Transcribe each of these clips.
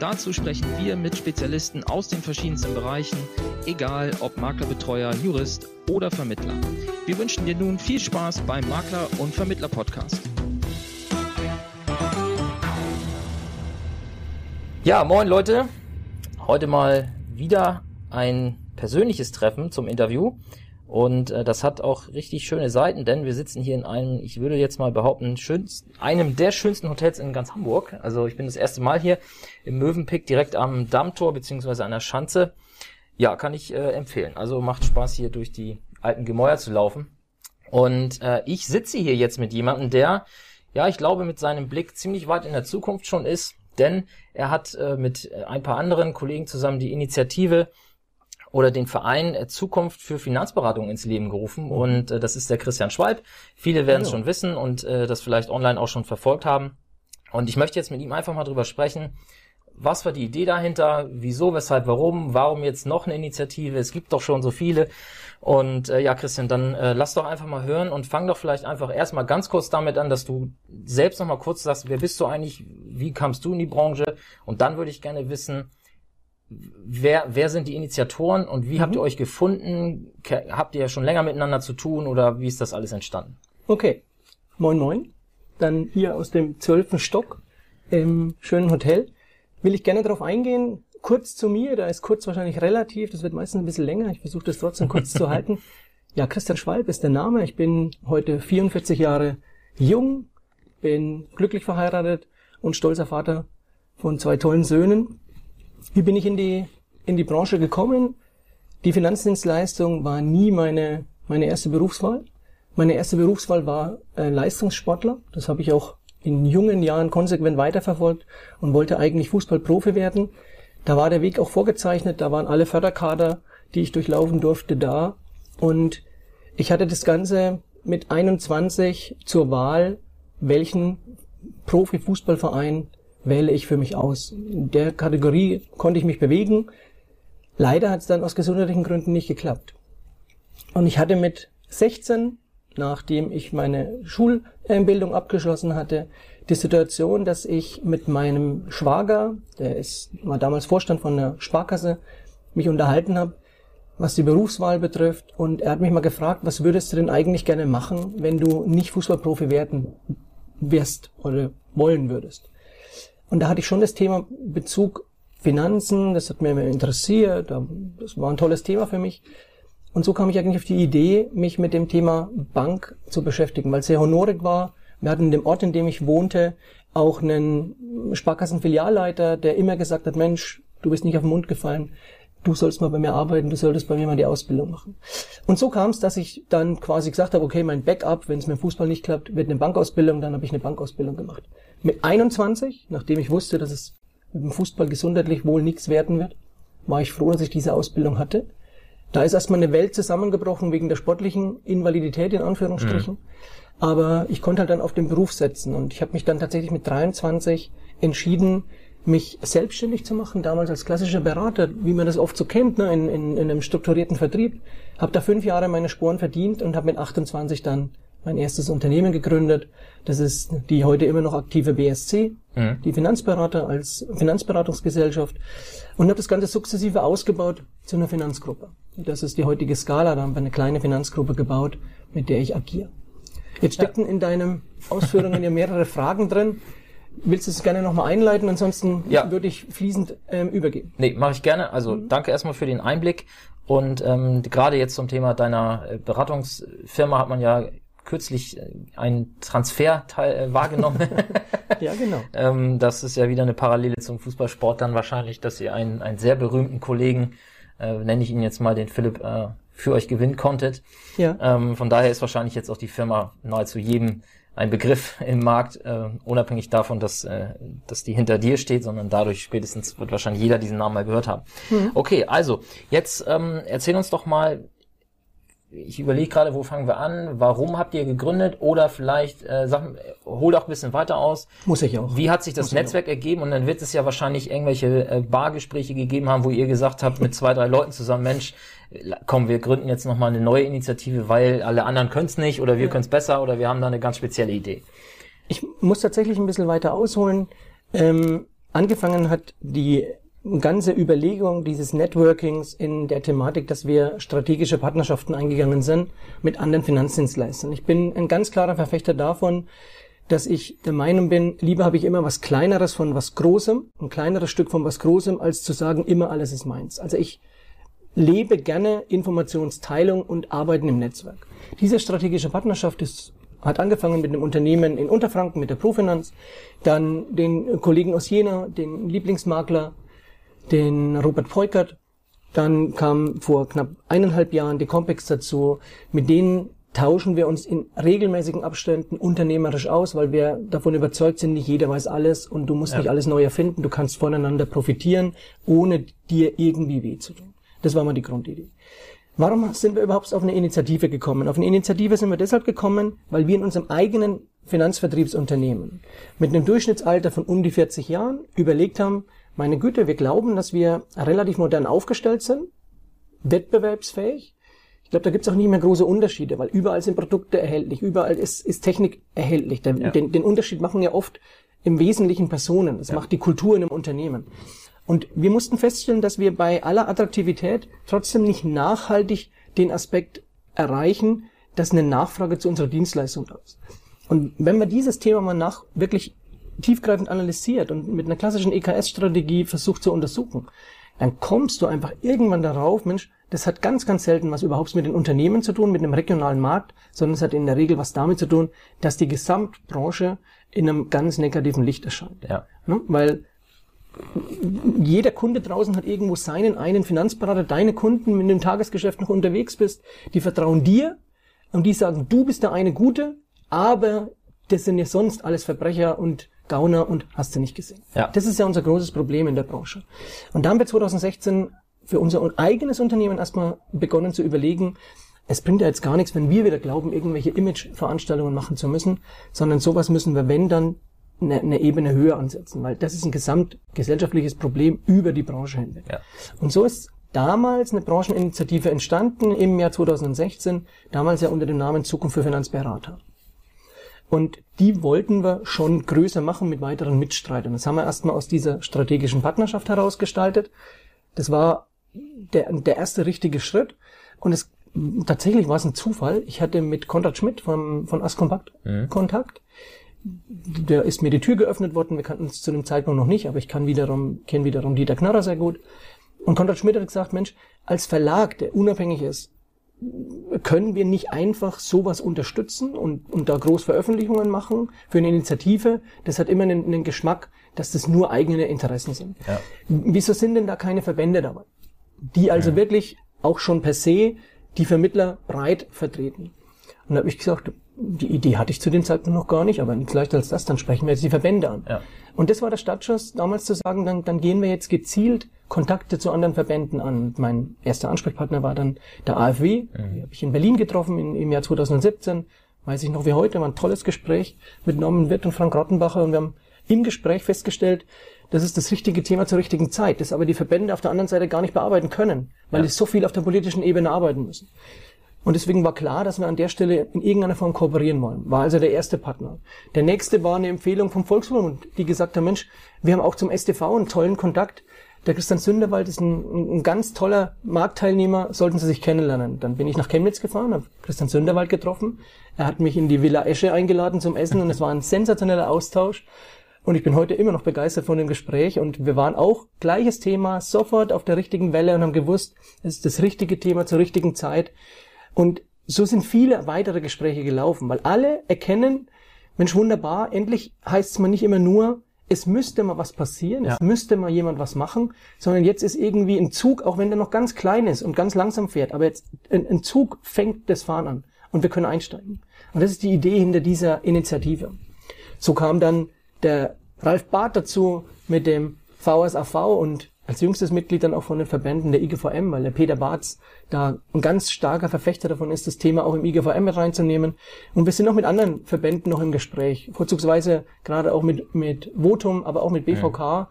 Dazu sprechen wir mit Spezialisten aus den verschiedensten Bereichen, egal ob Maklerbetreuer, Jurist oder Vermittler. Wir wünschen dir nun viel Spaß beim Makler- und Vermittler-Podcast. Ja, moin Leute. Heute mal wieder ein persönliches Treffen zum Interview. Und äh, das hat auch richtig schöne Seiten, denn wir sitzen hier in einem, ich würde jetzt mal behaupten, schönsten, einem der schönsten Hotels in ganz Hamburg. Also ich bin das erste Mal hier im Mövenpick direkt am Dammtor beziehungsweise an der Schanze. Ja, kann ich äh, empfehlen. Also macht Spaß hier durch die alten Gemäuer zu laufen. Und äh, ich sitze hier jetzt mit jemandem, der, ja, ich glaube, mit seinem Blick ziemlich weit in der Zukunft schon ist, denn er hat äh, mit ein paar anderen Kollegen zusammen die Initiative oder den Verein äh, Zukunft für Finanzberatung ins Leben gerufen. Mhm. Und äh, das ist der Christian Schwalb. Viele werden es schon wissen und äh, das vielleicht online auch schon verfolgt haben. Und ich möchte jetzt mit ihm einfach mal drüber sprechen. Was war die Idee dahinter? Wieso, weshalb, warum? Warum jetzt noch eine Initiative? Es gibt doch schon so viele. Und äh, ja, Christian, dann äh, lass doch einfach mal hören und fang doch vielleicht einfach erstmal ganz kurz damit an, dass du selbst noch mal kurz sagst, wer bist du eigentlich? Wie kamst du in die Branche? Und dann würde ich gerne wissen, wer, wer sind die Initiatoren und wie mhm. habt ihr euch gefunden? Habt ihr schon länger miteinander zu tun oder wie ist das alles entstanden? Okay, moin moin. Dann hier aus dem zwölften Stock im schönen Hotel. Will ich gerne darauf eingehen. Kurz zu mir, da ist kurz wahrscheinlich relativ, das wird meistens ein bisschen länger. Ich versuche das trotzdem kurz zu halten. Ja, Christian Schwalb ist der Name. Ich bin heute 44 Jahre jung, bin glücklich verheiratet und stolzer Vater von zwei tollen Söhnen. Wie bin ich in die, in die Branche gekommen? Die Finanzdienstleistung war nie meine, meine erste Berufswahl. Meine erste Berufswahl war äh, Leistungssportler. Das habe ich auch in jungen Jahren konsequent weiterverfolgt und wollte eigentlich Fußballprofi werden. Da war der Weg auch vorgezeichnet, da waren alle Förderkader, die ich durchlaufen durfte, da. Und ich hatte das Ganze mit 21 zur Wahl, welchen Profifußballverein wähle ich für mich aus. In der Kategorie konnte ich mich bewegen. Leider hat es dann aus gesundheitlichen Gründen nicht geklappt. Und ich hatte mit 16, nachdem ich meine Schulbildung abgeschlossen hatte, die Situation, dass ich mit meinem Schwager, der ist, war damals Vorstand von der Sparkasse, mich unterhalten habe, was die Berufswahl betrifft. Und er hat mich mal gefragt, was würdest du denn eigentlich gerne machen, wenn du nicht Fußballprofi werden wirst oder wollen würdest? Und da hatte ich schon das Thema Bezug Finanzen, das hat mir immer interessiert, das war ein tolles Thema für mich. Und so kam ich eigentlich auf die Idee, mich mit dem Thema Bank zu beschäftigen, weil es sehr honorig war. Wir hatten in dem Ort, in dem ich wohnte, auch einen Sparkassenfilialleiter, der immer gesagt hat, Mensch, du bist nicht auf den Mund gefallen, du sollst mal bei mir arbeiten, du solltest bei mir mal die Ausbildung machen. Und so kam es, dass ich dann quasi gesagt habe, okay, mein Backup, wenn es mit dem Fußball nicht klappt, wird eine Bankausbildung, dann habe ich eine Bankausbildung gemacht. Mit 21, nachdem ich wusste, dass es mit dem Fußball gesundheitlich wohl nichts werden wird, war ich froh, dass ich diese Ausbildung hatte. Da ist erstmal eine Welt zusammengebrochen wegen der sportlichen Invalidität in Anführungsstrichen. Mhm. Aber ich konnte halt dann auf den Beruf setzen und ich habe mich dann tatsächlich mit 23 entschieden, mich selbstständig zu machen, damals als klassischer Berater, wie man das oft so kennt, ne, in, in, in einem strukturierten Vertrieb. Habe da fünf Jahre meine Sporen verdient und habe mit 28 dann mein erstes Unternehmen gegründet. Das ist die heute immer noch aktive BSC, mhm. die Finanzberater als Finanzberatungsgesellschaft und habe das Ganze sukzessive ausgebaut zu einer Finanzgruppe. Das ist die heutige Skala, da haben wir eine kleine Finanzgruppe gebaut, mit der ich agiere. Jetzt steckten ja. in deinen Ausführungen ja mehrere Fragen drin. Willst du es gerne nochmal einleiten? Ansonsten ja. würde ich fließend ähm, übergeben. Nee, mache ich gerne. Also mhm. danke erstmal für den Einblick. Und ähm, gerade jetzt zum Thema deiner äh, Beratungsfirma hat man ja kürzlich äh, einen Transfer äh, wahrgenommen. ja, genau. ähm, das ist ja wieder eine Parallele zum Fußballsport dann wahrscheinlich, dass ihr einen, einen sehr berühmten Kollegen, äh, nenne ich ihn jetzt mal, den Philipp, äh, für euch gewinnen konntet. Ja. Ähm, von daher ist wahrscheinlich jetzt auch die Firma nahezu jedem ein Begriff im Markt, äh, unabhängig davon, dass, äh, dass die hinter dir steht, sondern dadurch spätestens wird wahrscheinlich jeder diesen Namen mal gehört haben. Mhm. Okay, also jetzt ähm, erzähl uns doch mal, ich überlege gerade, wo fangen wir an? Warum habt ihr gegründet? Oder vielleicht, äh, sag, hol doch ein bisschen weiter aus. Muss ich auch. Wie hat sich das Muss Netzwerk ergeben? Und dann wird es ja wahrscheinlich irgendwelche äh, Bargespräche gegeben haben, wo ihr gesagt habt mit zwei, drei Leuten zusammen, Mensch, komm, wir gründen jetzt nochmal eine neue Initiative, weil alle anderen können es nicht oder wir Ja. können es besser oder wir haben da eine ganz spezielle Idee. Ich muss tatsächlich ein bisschen weiter ausholen. Ähm, angefangen hat die ganze Überlegung dieses Networkings in der Thematik, dass wir strategische Partnerschaften eingegangen sind mit anderen Finanzdienstleistern. Ich bin ein ganz klarer Verfechter davon, dass ich der Meinung bin, lieber habe ich immer was Kleineres von was Großem, ein kleineres Stück von was Großem, als zu sagen, immer alles ist meins. Also ich lebe gerne Informationsteilung und Arbeiten im Netzwerk. Diese strategische Partnerschaft ist, hat angefangen mit einem Unternehmen in Unterfranken, mit der Profinanz, dann den Kollegen aus Jena, den Lieblingsmakler, den Robert Peukert, dann kam vor knapp eineinhalb Jahren die Compex dazu, mit denen tauschen wir uns in regelmäßigen Abständen unternehmerisch aus, weil wir davon überzeugt sind, nicht jeder weiß alles und du musst Ja. nicht alles neu erfinden, du kannst voneinander profitieren, ohne dir irgendwie weh zu tun. Das war mal die Grundidee. Warum sind wir überhaupt auf eine Initiative gekommen? Auf eine Initiative sind wir deshalb gekommen, weil wir in unserem eigenen Finanzvertriebsunternehmen mit einem Durchschnittsalter von um die 40 Jahren überlegt haben, meine Güte, wir glauben, dass wir relativ modern aufgestellt sind, wettbewerbsfähig. Ich glaube, da gibt es auch nicht mehr große Unterschiede, weil überall sind Produkte erhältlich, überall ist, ist Technik erhältlich. Der, Ja. den, den Unterschied machen ja oft im Wesentlichen Personen. Das macht die Kultur in einem Unternehmen. Und wir mussten feststellen, dass wir bei aller Attraktivität trotzdem nicht nachhaltig den Aspekt erreichen, dass eine Nachfrage zu unserer Dienstleistung da ist. Und wenn man dieses Thema mal nach wirklich tiefgreifend analysiert und mit einer klassischen EKS-Strategie versucht zu untersuchen, dann kommst du einfach irgendwann darauf, Mensch, das hat ganz, ganz selten was überhaupt mit den Unternehmen zu tun, mit einem regionalen Markt, sondern es hat in der Regel was damit zu tun, dass die Gesamtbranche in einem ganz negativen Licht erscheint. Ja. Ne? Weil jeder Kunde draußen hat irgendwo seinen einen Finanzberater, deine Kunden, wenn du im Tagesgeschäft noch unterwegs bist, die vertrauen dir und die sagen, du bist der eine Gute, aber das sind ja sonst alles Verbrecher und Gauner und hast du nicht gesehen. Ja. Das ist ja unser großes Problem in der Branche. Und da haben wir 2016 für unser eigenes Unternehmen erstmal begonnen zu überlegen, es bringt ja jetzt gar nichts, wenn wir wieder glauben, irgendwelche Image-Veranstaltungen machen zu müssen, sondern sowas müssen wir, wenn dann, eine, eine Ebene höher ansetzen, weil das ist ein gesamtgesellschaftliches Problem über die Branche hinweg. Ja. Und so ist damals eine Brancheninitiative entstanden im Jahr 2016, damals ja unter dem Namen Zukunft für Finanzberater. Und die wollten wir schon größer machen mit weiteren Mitstreitern. Das haben wir erstmal aus dieser strategischen Partnerschaft herausgestaltet. Das war der, der erste richtige Schritt. Und es tatsächlich war es ein Zufall. Ich hatte mit Konrad Schmidt vom, von Askompakt Kontakt. Der ist mir die Tür geöffnet worden. Wir kannten uns zu dem Zeitpunkt noch nicht, aber ich kann wiederum, kenne wiederum Dieter Knarrer sehr gut. Und Konrad Schmidt hat gesagt, Mensch, als Verlag, der unabhängig ist, können wir nicht einfach sowas unterstützen und, und da groß Veröffentlichungen machen für eine Initiative? Das hat immer einen, einen Geschmack, dass das nur eigene Interessen sind. Ja. Wieso sind denn da keine Verbände dabei? Die also wirklich auch schon per se die Vermittler breit vertreten. Und da habe ich gesagt, die Idee hatte ich zu dem Zeitpunkt noch gar nicht, aber nichts leichter als das, dann sprechen wir jetzt die Verbände an. Ja. Und das war der Startschuss, damals zu sagen, dann, dann gehen wir jetzt gezielt Kontakte zu anderen Verbänden an. Und mein erster Ansprechpartner war dann der AfW. Die habe ich in Berlin getroffen im, im Jahr 2017. Weiß ich noch wie heute, war ein tolles Gespräch mit Norman Wirth und Frank Rottenbacher. Und wir haben im Gespräch festgestellt, das ist das richtige Thema zur richtigen Zeit, das aber die Verbände auf der anderen Seite gar nicht bearbeiten können, weil Ja. so viel auf der politischen Ebene arbeiten müssen. Und deswegen war klar, dass wir an der Stelle in irgendeiner Form kooperieren wollen. War also der erste Partner. Der nächste war eine Empfehlung vom Volksbund, die gesagt haben, Mensch, wir haben auch zum STV einen tollen Kontakt. Der Christian Sünderwald ist ein, ein ganz toller Marktteilnehmer, sollten Sie sich kennenlernen. Dann bin ich nach Chemnitz gefahren, habe Christian Sünderwald getroffen. Er hat mich in die Villa Esche eingeladen zum Essen und es war ein sensationeller Austausch. Und ich bin heute immer noch begeistert von dem Gespräch und wir waren auch gleiches Thema, sofort auf der richtigen Welle und haben gewusst, es ist das richtige Thema zur richtigen Zeit. Und so sind viele weitere Gespräche gelaufen, weil alle erkennen, Mensch, wunderbar, endlich heißt es mal nicht immer nur, es müsste mal was passieren, Ja. es müsste mal jemand was machen, sondern jetzt ist irgendwie ein Zug, auch wenn der noch ganz klein ist und ganz langsam fährt, aber jetzt ein, ein Zug fängt das Fahren an und wir können einsteigen. Und das ist die Idee hinter dieser Initiative. So kam dann der Ralf Barth dazu mit dem VSAV und als jüngstes Mitglied dann auch von den Verbänden der IGVM, weil der Peter Barz da ein ganz starker Verfechter davon ist, das Thema auch im IGVM mit reinzunehmen. Und wir sind auch mit anderen Verbänden noch im Gespräch, vorzugsweise gerade auch mit, mit Votum, aber auch mit BVK.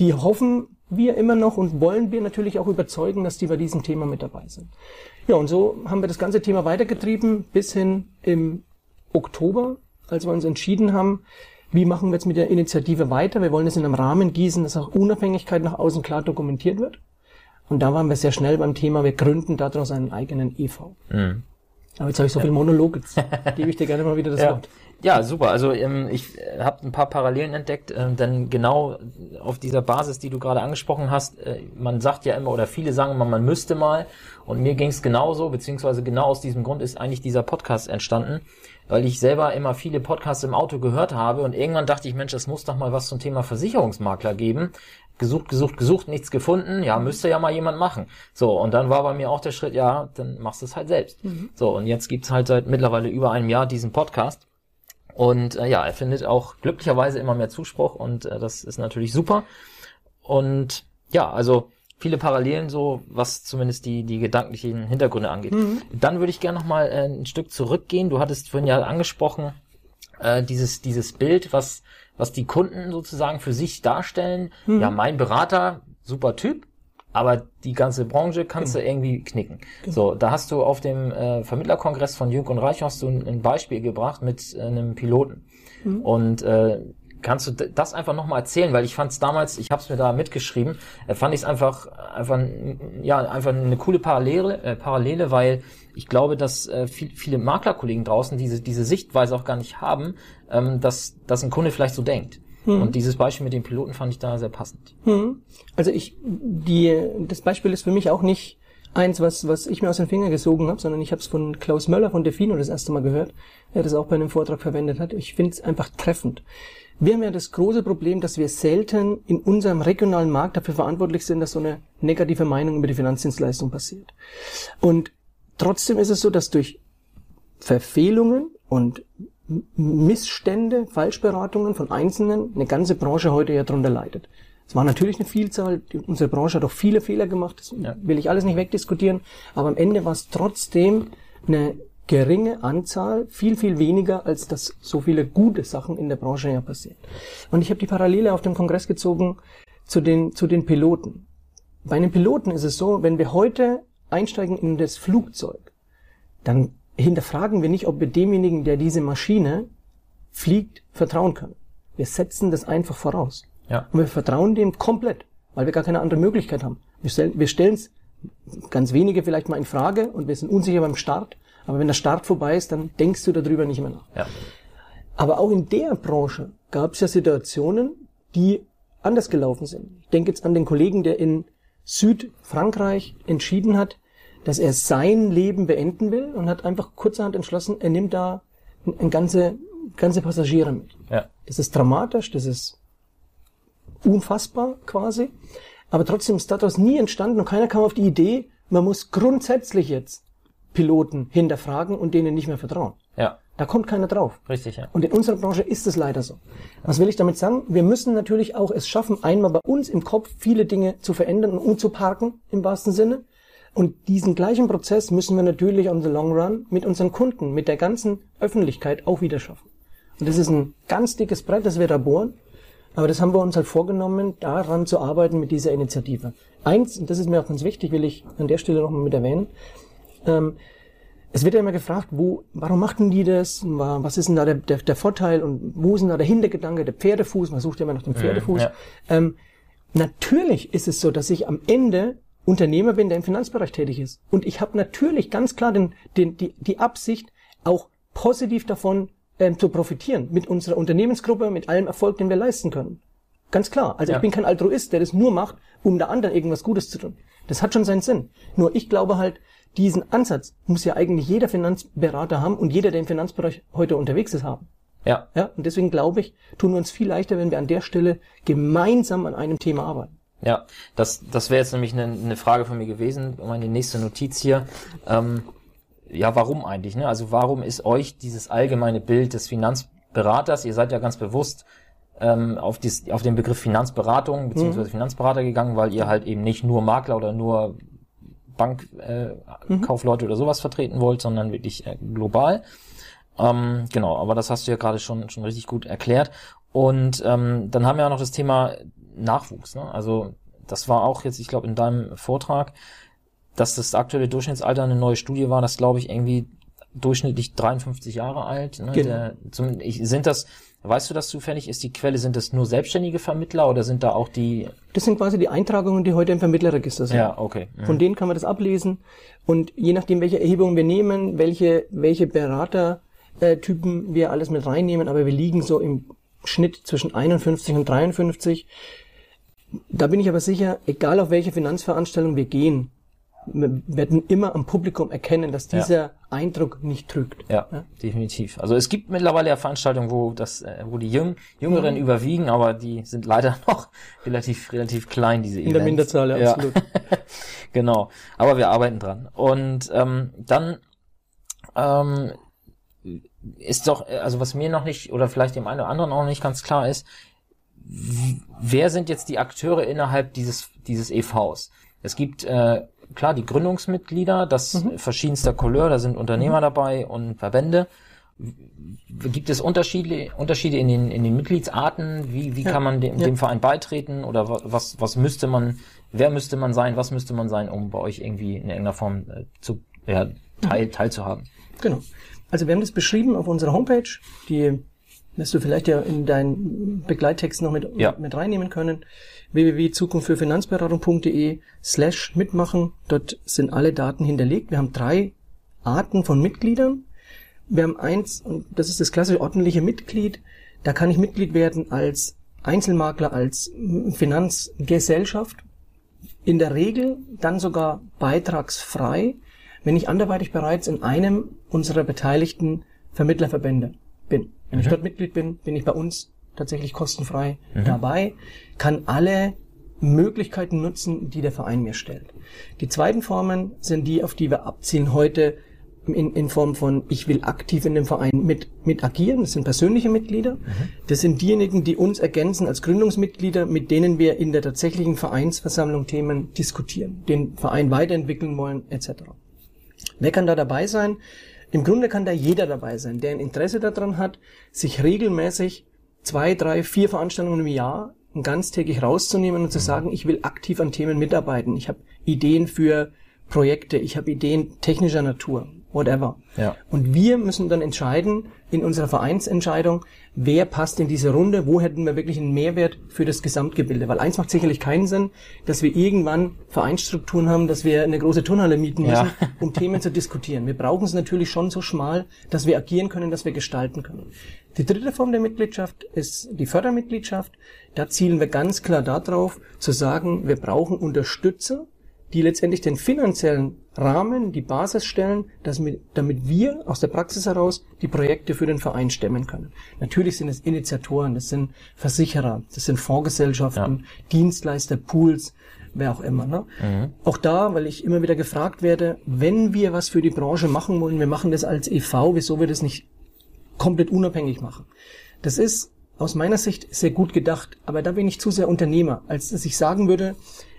Die hoffen wir immer noch und wollen wir natürlich auch überzeugen, dass die bei diesem Thema mit dabei sind. Ja, und so haben wir das ganze Thema weitergetrieben bis hin im Oktober, als wir uns entschieden haben, wie machen wir jetzt mit der Initiative weiter? Wir wollen es in einem Rahmen gießen, dass auch Unabhängigkeit nach außen klar dokumentiert wird. Und da waren wir sehr schnell beim Thema, wir gründen daraus einen eigenen EV. Mhm. Aber jetzt habe ich so viel Monolog, jetzt gebe ich dir gerne mal wieder das ja. Wort. Ja, super. Also ähm, ich äh, habe ein paar Parallelen entdeckt, äh, denn genau auf dieser Basis, die du gerade angesprochen hast, äh, man sagt ja immer oder viele sagen immer, man müsste mal. Und mir ging es genauso, beziehungsweise genau aus diesem Grund ist eigentlich dieser Podcast entstanden, weil ich selber immer viele Podcasts im Auto gehört habe und irgendwann dachte ich, Mensch, es muss doch mal was zum Thema Versicherungsmakler geben. Gesucht, gesucht, gesucht, nichts gefunden. Ja, müsste ja mal jemand machen. So, und dann war bei mir auch der Schritt, ja, dann machst du es halt selbst. Mhm. So, und jetzt gibt's halt seit mittlerweile über einem Jahr diesen Podcast. Und äh, ja, er findet auch glücklicherweise immer mehr Zuspruch und äh, das ist natürlich super. Und ja, also viele Parallelen so, was zumindest die, die gedanklichen Hintergründe angeht. Mhm. Dann würde ich gerne nochmal äh, ein Stück zurückgehen. Du hattest vorhin ja angesprochen, äh, dieses, dieses Bild, was, was die Kunden sozusagen für sich darstellen. Mhm. Ja, mein Berater, super Typ, aber die ganze Branche kannst genau. du irgendwie knicken. Genau. So, da hast du auf dem äh, Vermittlerkongress von Jürgen und Reich hast du ein, ein Beispiel gebracht mit äh, einem Piloten. Mhm. Und äh, kannst du das einfach nochmal erzählen, weil ich fand es damals, ich habe es mir da mitgeschrieben, äh, fand ich es einfach, einfach, ja, einfach eine coole Parallele, äh, Parallele, weil ich glaube, dass äh, viel, viele Maklerkollegen draußen diese, diese Sichtweise auch gar nicht haben, ähm, dass, dass ein Kunde vielleicht so denkt. Hm. Und dieses Beispiel mit dem Piloten fand ich da sehr passend. Hm. Also ich, die, das Beispiel ist für mich auch nicht eins, was, was ich mir aus den Fingern gesogen habe, sondern ich habe es von Klaus Möller von Defino das erste Mal gehört, der das auch bei einem Vortrag verwendet hat. Ich finde es einfach treffend. Wir haben ja das große Problem, dass wir selten in unserem regionalen Markt dafür verantwortlich sind, dass so eine negative Meinung über die Finanzdienstleistung passiert. Und trotzdem ist es so, dass durch Verfehlungen und Missstände, Falschberatungen von Einzelnen eine ganze Branche heute ja drunter leidet. Es war natürlich eine Vielzahl, unsere Branche hat auch viele Fehler gemacht, das ja. will ich alles nicht wegdiskutieren, aber am Ende war es trotzdem eine geringe Anzahl, viel, viel weniger, als dass so viele gute Sachen in der Branche ja passieren. Und ich habe die Parallele auf dem Kongress gezogen zu den, zu den Piloten. Bei einem Piloten ist es so, wenn wir heute einsteigen in das Flugzeug, dann hinterfragen wir nicht, ob wir demjenigen, der diese Maschine fliegt, vertrauen können. Wir setzen das einfach voraus. Ja. Und wir vertrauen dem komplett, weil wir gar keine andere Möglichkeit haben. Wir stellen es ganz wenige vielleicht mal in Frage und wir sind unsicher beim Start. Aber wenn der Start vorbei ist, dann denkst du darüber nicht mehr nach. Ja. Aber auch in der Branche gab es ja Situationen, die anders gelaufen sind. Ich denke jetzt an den Kollegen, der in Südfrankreich entschieden hat, dass er sein Leben beenden will und hat einfach kurzerhand entschlossen, er nimmt da ein ganze, ganze Passagiere mit. Ja. Das ist dramatisch, das ist unfassbar quasi. Aber trotzdem ist daraus nie entstanden und keiner kam auf die Idee, man muss grundsätzlich jetzt Piloten hinterfragen und denen nicht mehr vertrauen. Ja. Da kommt keiner drauf. Richtig, ja. Und in unserer Branche ist es leider so. Was will ich damit sagen? Wir müssen natürlich auch es schaffen, einmal bei uns im Kopf viele Dinge zu verändern und umzuparken, im wahrsten Sinne. Und diesen gleichen Prozess müssen wir natürlich on the long run mit unseren Kunden, mit der ganzen Öffentlichkeit auch wieder schaffen. Und das ist ein ganz dickes Brett, das wir da bohren. Aber das haben wir uns halt vorgenommen, daran zu arbeiten mit dieser Initiative. Eins, und das ist mir auch ganz wichtig, will ich an der Stelle nochmal mit erwähnen, ähm, es wird ja immer gefragt, wo, warum machten die das? Was ist denn da der, der, der Vorteil und wo ist denn da der Hintergedanke, der Pferdefuß? Man sucht ja immer nach dem Pferdefuß. Ja. Ähm, natürlich ist es so, dass ich am Ende Unternehmer bin, der im Finanzbereich tätig ist. Und ich habe natürlich ganz klar den, den, die, die Absicht, auch positiv davon ähm, zu profitieren. Mit unserer Unternehmensgruppe, mit allem Erfolg, den wir leisten können. Ganz klar. Also ja. ich bin kein Altruist, der das nur macht, um der anderen irgendwas Gutes zu tun. Das hat schon seinen Sinn. Nur ich glaube halt, diesen Ansatz muss ja eigentlich jeder Finanzberater haben und jeder, der im Finanzbereich heute unterwegs ist, haben. Ja. Ja. Und deswegen glaube ich, tun wir uns viel leichter, wenn wir an der Stelle gemeinsam an einem Thema arbeiten. Ja, das, das wäre jetzt nämlich eine, eine Frage von mir gewesen, meine nächste Notiz hier. Ähm, ja, warum eigentlich? Ne? Also warum ist euch dieses allgemeine Bild des Finanzberaters, ihr seid ja ganz bewusst ähm, auf, dies, auf den Begriff Finanzberatung bzw. Mhm. Finanzberater gegangen, weil ihr halt eben nicht nur Makler oder nur Bankkaufleute äh, Mhm. Oder sowas vertreten wollt, sondern wirklich äh, global. Ähm, genau, aber das hast du ja gerade schon, schon richtig gut erklärt. Und ähm, dann haben wir ja noch das Thema Nachwuchs. Ne? Also das war auch jetzt, ich glaube, in deinem Vortrag, dass das aktuelle Durchschnittsalter eine neue Studie war, das glaube ich irgendwie durchschnittlich 53 Jahre alt. Ne? Genau. Der, zum, ich, sind das, weißt du das zufällig, ist die Quelle, sind das nur selbstständige Vermittler oder sind da auch die, Das sind quasi die Eintragungen, die heute im Vermittlerregister sind. ja, okay. Mhm. Von denen kann man das ablesen. Und je nachdem, welche Erhebungen wir nehmen, welche, welche Beratertypen wir alles mit reinnehmen, aber wir liegen so im Schnitt zwischen 51 und 53. Da bin ich aber sicher, egal auf welche Finanzveranstaltung wir gehen, wir werden immer am Publikum erkennen, dass Ja. dieser Eindruck nicht trügt. Ja, Ja. definitiv. Also es gibt mittlerweile ja Veranstaltungen, wo das, äh, wo die Jüng Jüngeren Mhm. überwiegen, aber die sind leider noch relativ, relativ klein, diese In der Events. Minderzahl, ja, Ja. absolut. genau. Aber wir arbeiten dran. Und ähm, dann ähm, ist doch, äh, also was mir noch nicht, oder vielleicht dem einen oder anderen auch nicht ganz klar ist, wer sind jetzt die Akteure innerhalb dieses, dieses EVs? Es gibt äh, klar die Gründungsmitglieder, das Mhm. verschiedenster Couleur, da sind Unternehmer dabei und Verbände. Gibt es Unterschiede, Unterschiede in den, in den Mitgliedsarten? Wie, wie Ja, kann man dem, ja. dem Verein beitreten? Oder wa- was, was müsste man, wer müsste man sein, was müsste man sein, um bei euch irgendwie in irgendeiner Form äh, zu, ja, Mhm. teil, teilzuhaben? Genau. Also wir haben das beschrieben auf unserer Homepage, die wirst du vielleicht ja in deinen Begleittext noch mit, Ja. mit reinnehmen können. www.zukunftfürfinanzberatung.de slash mitmachen. Dort sind alle Daten hinterlegt. Wir haben drei Arten von Mitgliedern. Wir haben eins, und das ist das klassische ordentliche Mitglied. Da kann ich Mitglied werden als Einzelmakler, als Finanzgesellschaft. In der Regel dann sogar beitragsfrei, wenn ich anderweitig bereits in einem unserer beteiligten Vermittlerverbände bin. Wenn ich dort Mitglied bin, bin ich bei uns tatsächlich kostenfrei dabei, kann alle Möglichkeiten nutzen, die der Verein mir stellt. Die zweiten Formen sind die, auf die wir abzielen heute in, in Form von, ich will aktiv in dem Verein mit, mit agieren. Das sind persönliche Mitglieder. Das sind diejenigen, die uns ergänzen als Gründungsmitglieder, mit denen wir in der tatsächlichen Vereinsversammlung Themen diskutieren, den Verein weiterentwickeln wollen, etc. Wer kann da dabei sein? Im Grunde kann da jeder dabei sein, der ein Interesse daran hat, sich regelmäßig zwei, drei, vier Veranstaltungen im Jahr ganztägig rauszunehmen und zu sagen, ich will aktiv an Themen mitarbeiten. Ich habe Ideen für Projekte, ich habe Ideen technischer Natur, whatever. Ja. Und wir müssen dann entscheiden in unserer Vereinsentscheidung, wer passt in diese Runde, wo hätten wir wirklich einen Mehrwert für das Gesamtgebilde. Weil eins macht sicherlich keinen Sinn, dass wir irgendwann Vereinsstrukturen haben, dass wir eine große Turnhalle mieten müssen, Ja. um Themen zu diskutieren. Wir brauchen es natürlich schon so schmal, dass wir agieren können, dass wir gestalten können. Die dritte Form der Mitgliedschaft ist die Fördermitgliedschaft. Da zielen wir ganz klar darauf, zu sagen, wir brauchen Unterstützer, die letztendlich den finanziellen Rahmen, die Basis stellen, dass mit, damit wir aus der Praxis heraus die Projekte für den Verein stemmen können. Natürlich sind es Initiatoren, das sind Versicherer, das sind Fondsgesellschaften, Dienstleister, Pools, wer auch immer. Ne? Auch da, weil ich immer wieder gefragt werde, wenn wir was für die Branche machen wollen, wir machen das als EV, wieso wir das nicht komplett unabhängig machen? Das ist aus meiner Sicht sehr gut gedacht, aber da bin ich zu sehr Unternehmer, als dass ich sagen würde,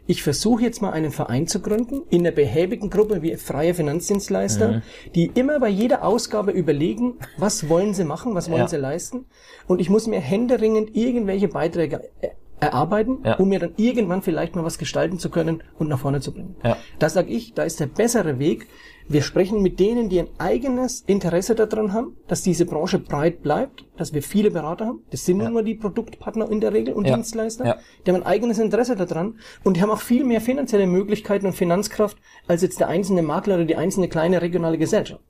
ich versuche jetzt mal einen Verein zu gründen, in einer behäbigen Gruppe wie freie Finanzdienstleister, die immer bei jeder Ausgabe überlegen, was wollen sie machen, was wollen Ja. sie leisten. Und ich muss mir händeringend irgendwelche Beiträge erarbeiten, Ja. um mir dann irgendwann vielleicht mal was gestalten zu können und nach vorne zu bringen. Ja. Da sage ich, da ist der bessere Weg. Wir sprechen mit denen, die ein eigenes Interesse daran haben, dass diese Branche breit bleibt, dass wir viele Berater haben. Das sind nun mal die Produktpartner in der Regel und Ja. Dienstleister. Ja. Die haben ein eigenes Interesse daran und die haben auch viel mehr finanzielle Möglichkeiten und Finanzkraft als jetzt der einzelne Makler oder die einzelne kleine regionale Gesellschaft.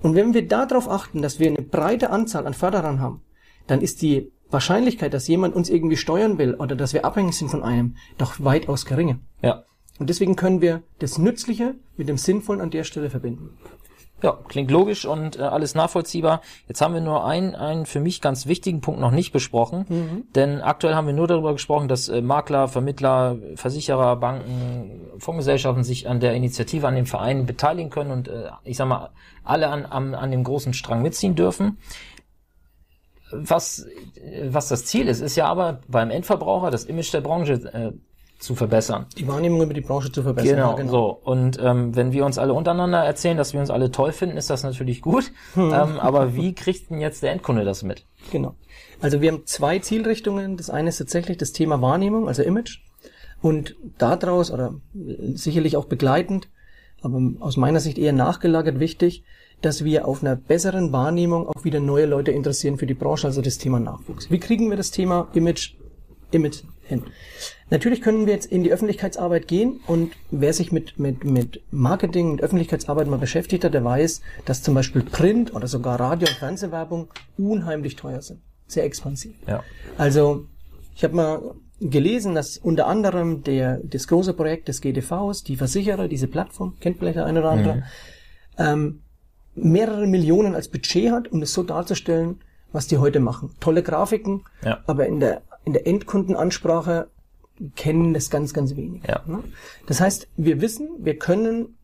Und wenn wir darauf achten, dass wir eine breite Anzahl an Förderern haben, dann ist die Wahrscheinlichkeit, dass jemand uns irgendwie steuern will oder dass wir abhängig sind von einem, doch weitaus geringer. Ja. Und deswegen können wir das Nützliche mit dem Sinnvollen an der Stelle verbinden. Ja, klingt logisch und äh, alles nachvollziehbar. Jetzt haben wir nur einen, einen für mich ganz wichtigen Punkt noch nicht besprochen, denn aktuell haben wir nur darüber gesprochen, dass äh, Makler, Vermittler, Versicherer, Banken, Fondsgesellschaften sich an der Initiative, an dem Verein beteiligen können und äh, ich sag mal, alle an, an, an dem großen Strang mitziehen dürfen. was, was das Ziel ist, ist ja aber beim Endverbraucher das Image der Branche äh, zu verbessern. Die Wahrnehmung über die Branche zu verbessern. Genau, ja, genau. so. Und ähm, wenn wir uns alle untereinander erzählen, dass wir uns alle toll finden, ist das natürlich gut. Hm. Ähm, aber wie kriegt denn jetzt der Endkunde das mit? Genau. Also wir haben zwei Zielrichtungen. Das eine ist tatsächlich das Thema Wahrnehmung, also Image. Und daraus, oder sicherlich auch begleitend, aber aus meiner Sicht eher nachgelagert wichtig, dass wir auf einer besseren Wahrnehmung auch wieder neue Leute interessieren für die Branche, also das Thema Nachwuchs. Wie kriegen wir das Thema Image, Image hin? Natürlich können wir jetzt in die Öffentlichkeitsarbeit gehen und wer sich mit, mit, mit Marketing, mit Öffentlichkeitsarbeit mal beschäftigt hat, der weiß, dass zum Beispiel Print oder sogar Radio- und Fernsehwerbung unheimlich teuer sind. Sehr expansiv. Ja. Also, ich habe mal gelesen, dass unter anderem der, das große Projekt des GDVs, die Versicherer, diese Plattform, kennt vielleicht der eine oder andere, ähm, mehrere Millionen als Budget hat, um es so darzustellen, was die heute machen. Tolle Grafiken, Ja. aber in der, in der Endkundenansprache kennen das ganz, ganz wenig. Ja. ne? Das heißt, wir wissen, wir können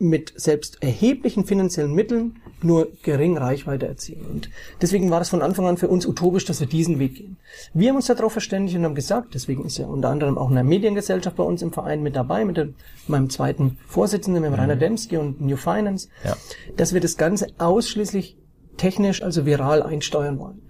mit selbst erheblichen finanziellen Mitteln nur gering Reichweite erzielen. Und deswegen war es von Anfang an für uns utopisch, dass wir diesen Weg gehen. Wir haben uns darauf verständigt und haben gesagt, deswegen ist ja unter anderem auch eine Mediengesellschaft bei uns im Verein mit dabei, mit dem, meinem zweiten Vorsitzenden, mit dem Rainer Demski und New Finance, Ja. dass wir das Ganze ausschließlich technisch, also viral einsteuern wollen.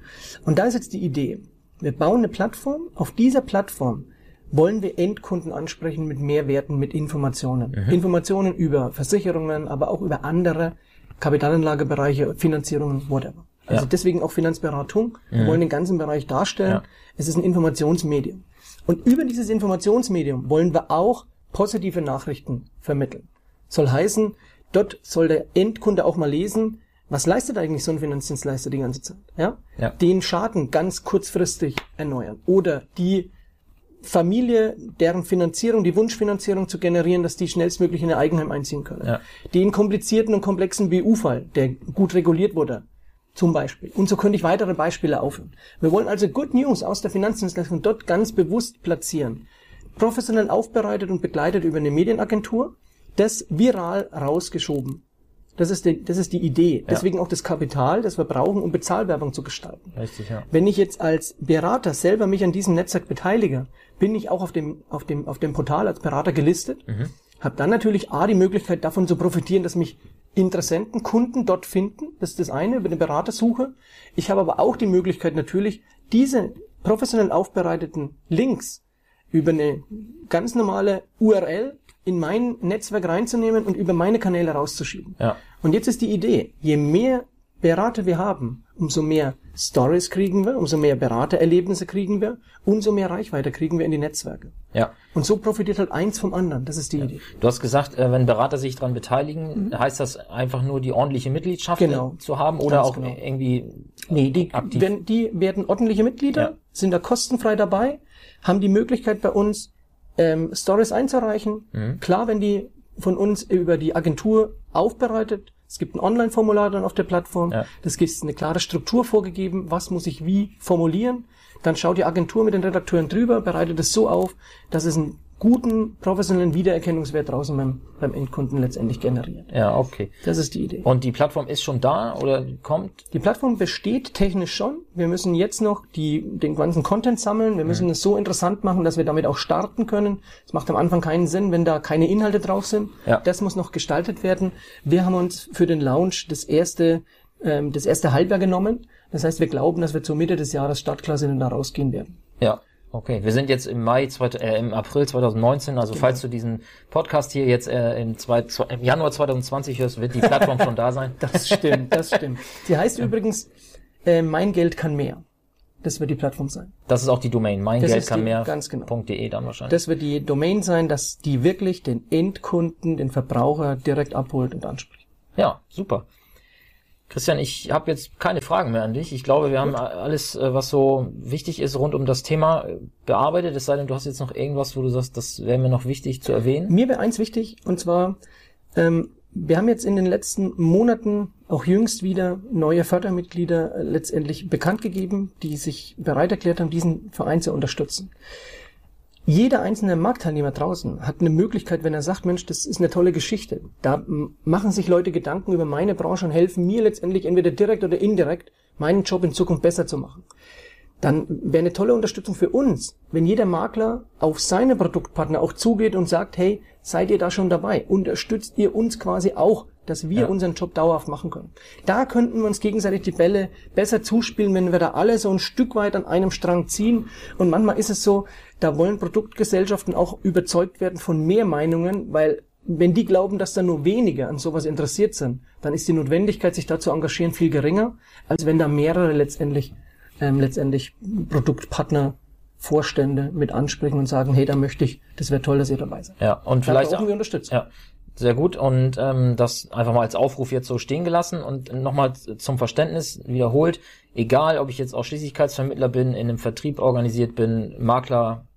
Und da ist jetzt die Idee. Wir bauen eine Plattform. Auf dieser Plattform wollen wir Endkunden ansprechen mit Mehrwerten, mit Informationen. Informationen über Versicherungen, aber auch über andere Kapitalanlagebereiche, Finanzierungen, whatever. Also Ja. deswegen auch Finanzberatung. Wir wollen den ganzen Bereich darstellen. Ja. Es ist ein Informationsmedium. Und über dieses Informationsmedium wollen wir auch positive Nachrichten vermitteln. Soll heißen, dort soll der Endkunde auch mal lesen, was leistet eigentlich so ein Finanzdienstleister die ganze Zeit? Ja? Ja. Den Schaden ganz kurzfristig erneuern. Oder die Familie, deren Finanzierung, die Wunschfinanzierung zu generieren, dass die schnellstmöglich in ihr Eigenheim einziehen können. Ja. Den komplizierten und komplexen BU-Fall, der gut reguliert wurde, zum Beispiel. Und so könnte ich weitere Beispiele aufführen. Wir wollen also Good News aus der Finanzdienstleistung dort ganz bewusst platzieren. Professionell aufbereitet und begleitet über eine Medienagentur, das viral rausgeschoben. Das ist die, das ist die Idee. Deswegen auch das Kapital, das wir brauchen, um Bezahlwerbung zu gestalten. Richtig, ja. Wenn ich jetzt als Berater selber mich an diesem Netzwerk beteilige, bin ich auch auf dem, auf dem, auf dem Portal als Berater gelistet, Mhm. habe dann natürlich A, die Möglichkeit davon zu profitieren, dass mich Interessenten, Kunden dort finden. Das ist das eine, über eine Beratersuche. Ich habe aber auch die Möglichkeit natürlich, diese professionell aufbereiteten Links über eine ganz normale URL in mein Netzwerk reinzunehmen und über meine Kanäle rauszuschieben. Ja. Und jetzt ist die Idee, je mehr Berater wir haben, umso mehr Stories kriegen wir, umso mehr Beratererlebnisse kriegen wir, umso mehr Reichweite kriegen wir in die Netzwerke. Ja. Und so profitiert halt eins vom anderen. Das ist die Idee. Du hast gesagt, äh, wenn Berater sich dran beteiligen, heißt das einfach nur die ordentliche Mitgliedschaft Mhm. Genau. äh, zu haben oder Ganz auch genau. irgendwie Nee, die, aktiv. wenn, die werden ordentliche Mitglieder, Ja. sind da kostenfrei dabei, haben die Möglichkeit bei uns ähm, Stories einzureichen. Mhm. Klar, wenn die von uns über die Agentur aufbereitet. Es gibt ein Online-Formular dann auf der Plattform. Ja. Das gibt eine klare Struktur vorgegeben, was muss ich wie formulieren. Dann schaut die Agentur mit den Redakteuren drüber, bereitet es so auf, dass es einen guten professionellen Wiedererkennungswert draußen beim, beim Endkunden letztendlich generiert. Ja, okay. Das ist die Idee. Und die Plattform ist schon da oder kommt? Die Plattform besteht technisch schon. Wir müssen jetzt noch die, den ganzen Content sammeln. Wir müssen es so interessant machen, dass wir damit auch starten können. Es macht am Anfang keinen Sinn, wenn da keine Inhalte drauf sind. Ja. Das muss noch gestaltet werden. Wir haben uns für den Launch das erste, ähm, das erste Halbjahr genommen. Das heißt, wir glauben, dass wir zur Mitte des Jahres startklar da rausgehen werden. Ja. Okay, wir sind jetzt im Mai, äh, im April 2019, also Genau. falls du diesen Podcast hier jetzt äh, im, zwei, zwei, im Januar 2020 hörst, wird die Plattform schon da sein. Das stimmt, das stimmt. Sie heißt übrigens, äh, mein Geld kann mehr. Das wird die Plattform sein. Das ist auch die Domain, mein Das Geld kann die- mehr. ganz genau. .de dann wahrscheinlich. Das wird die Domain sein, dass die wirklich den Endkunden, den Verbraucher direkt abholt und anspricht. Ja, super. Christian, ich habe jetzt keine Fragen mehr an dich. Ich glaube, wir haben alles, äh, was so wichtig ist, rund um das Thema äh, bearbeitet. Es sei denn, du hast jetzt noch irgendwas, wo du sagst, das wäre mir noch wichtig zu erwähnen. Mir wäre eins wichtig, und zwar, ähm, wir haben jetzt in den letzten Monaten auch jüngst wieder neue Fördermitglieder äh, letztendlich bekannt gegeben, die sich bereit erklärt haben, diesen Verein zu unterstützen. Jeder einzelne Marktteilnehmer draußen hat eine Möglichkeit, wenn er sagt, Mensch, das ist eine tolle Geschichte. Da machen sich Leute Gedanken über meine Branche und helfen mir letztendlich entweder direkt oder indirekt meinen Job in Zukunft besser zu machen, dann wäre eine tolle Unterstützung für uns, wenn jeder Makler auf seine Produktpartner auch zugeht und sagt, hey, seid ihr da schon dabei? Unterstützt ihr uns quasi auch, dass wir ja. unseren Job dauerhaft machen können? Da könnten wir uns gegenseitig die Bälle besser zuspielen, wenn wir da alle so ein Stück weit an einem Strang ziehen. Und manchmal ist es so, da wollen Produktgesellschaften auch überzeugt werden von mehr Meinungen, weil wenn die glauben, dass da nur wenige an sowas interessiert sind, dann ist die Notwendigkeit, sich da zu engagieren, viel geringer, als wenn da mehrere letztendlich, ähm, letztendlich Produktpartner Vorstände mit ansprechen und sagen, hey, da möchte ich, das wäre toll, dass ihr dabei seid. Ja, und da vielleicht brauchen wir Unterstützung. Ja, sehr gut und ähm, das einfach mal als Aufruf jetzt so stehen gelassen und nochmal zum Verständnis wiederholt, egal ob ich jetzt Ausschließlichkeitsvermittler bin, in einem Vertrieb organisiert bin, Makler,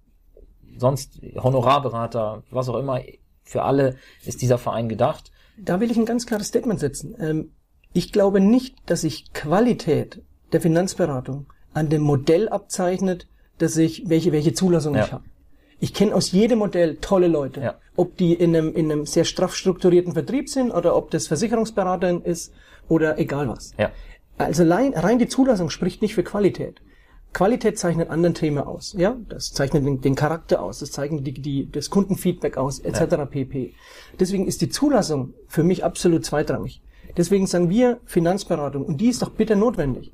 sonst Honorarberater, was auch immer, für alle ist dieser Verein gedacht. Da will ich ein ganz klares Statement setzen. Ähm, ich glaube nicht, dass sich Qualität der Finanzberatung an dem Modell abzeichnet, dass ich welche welche Zulassung ja. ich habe. Ich kenne aus jedem Modell tolle Leute. Ja. Ob die in einem, in einem sehr straff strukturierten Vertrieb sind oder ob das Versicherungsberater ist oder egal was. Ja. Also rein, rein die Zulassung spricht nicht für Qualität. Qualität zeichnet anderen Themen aus, ja, das zeichnet den, den Charakter aus, das zeichnet die, die, das Kundenfeedback aus, etc. Ja. pp. Deswegen ist die Zulassung für mich absolut zweitrangig. Deswegen sagen wir Finanzberatung und die ist doch bitter notwendig.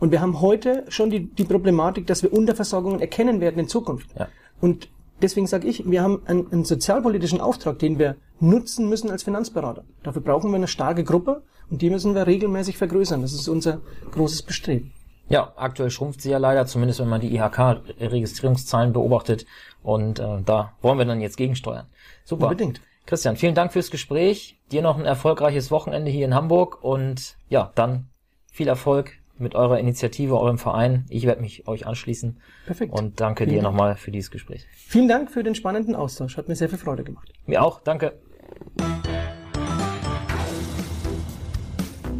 Und wir haben heute schon die, die Problematik, dass wir Unterversorgungen erkennen werden in Zukunft. Ja. Und deswegen sage ich, wir haben einen, einen sozialpolitischen Auftrag, den wir nutzen müssen als Finanzberater. Dafür brauchen wir eine starke Gruppe und die müssen wir regelmäßig vergrößern. Das ist unser großes Bestreben. Ja, aktuell schrumpft sie ja leider, zumindest wenn man die IHK-Registrierungszahlen beobachtet. Und äh, da wollen wir dann jetzt gegensteuern. Super. Unbedingt. Christian, vielen Dank fürs Gespräch. Dir noch ein erfolgreiches Wochenende hier in Hamburg und ja, dann viel Erfolg mit eurer Initiative, eurem Verein. Ich werde mich euch anschließen. Perfekt. Und danke vielen dir nochmal für dieses Gespräch. Vielen Dank für den spannenden Austausch. Hat mir sehr viel Freude gemacht. Mir auch. Danke.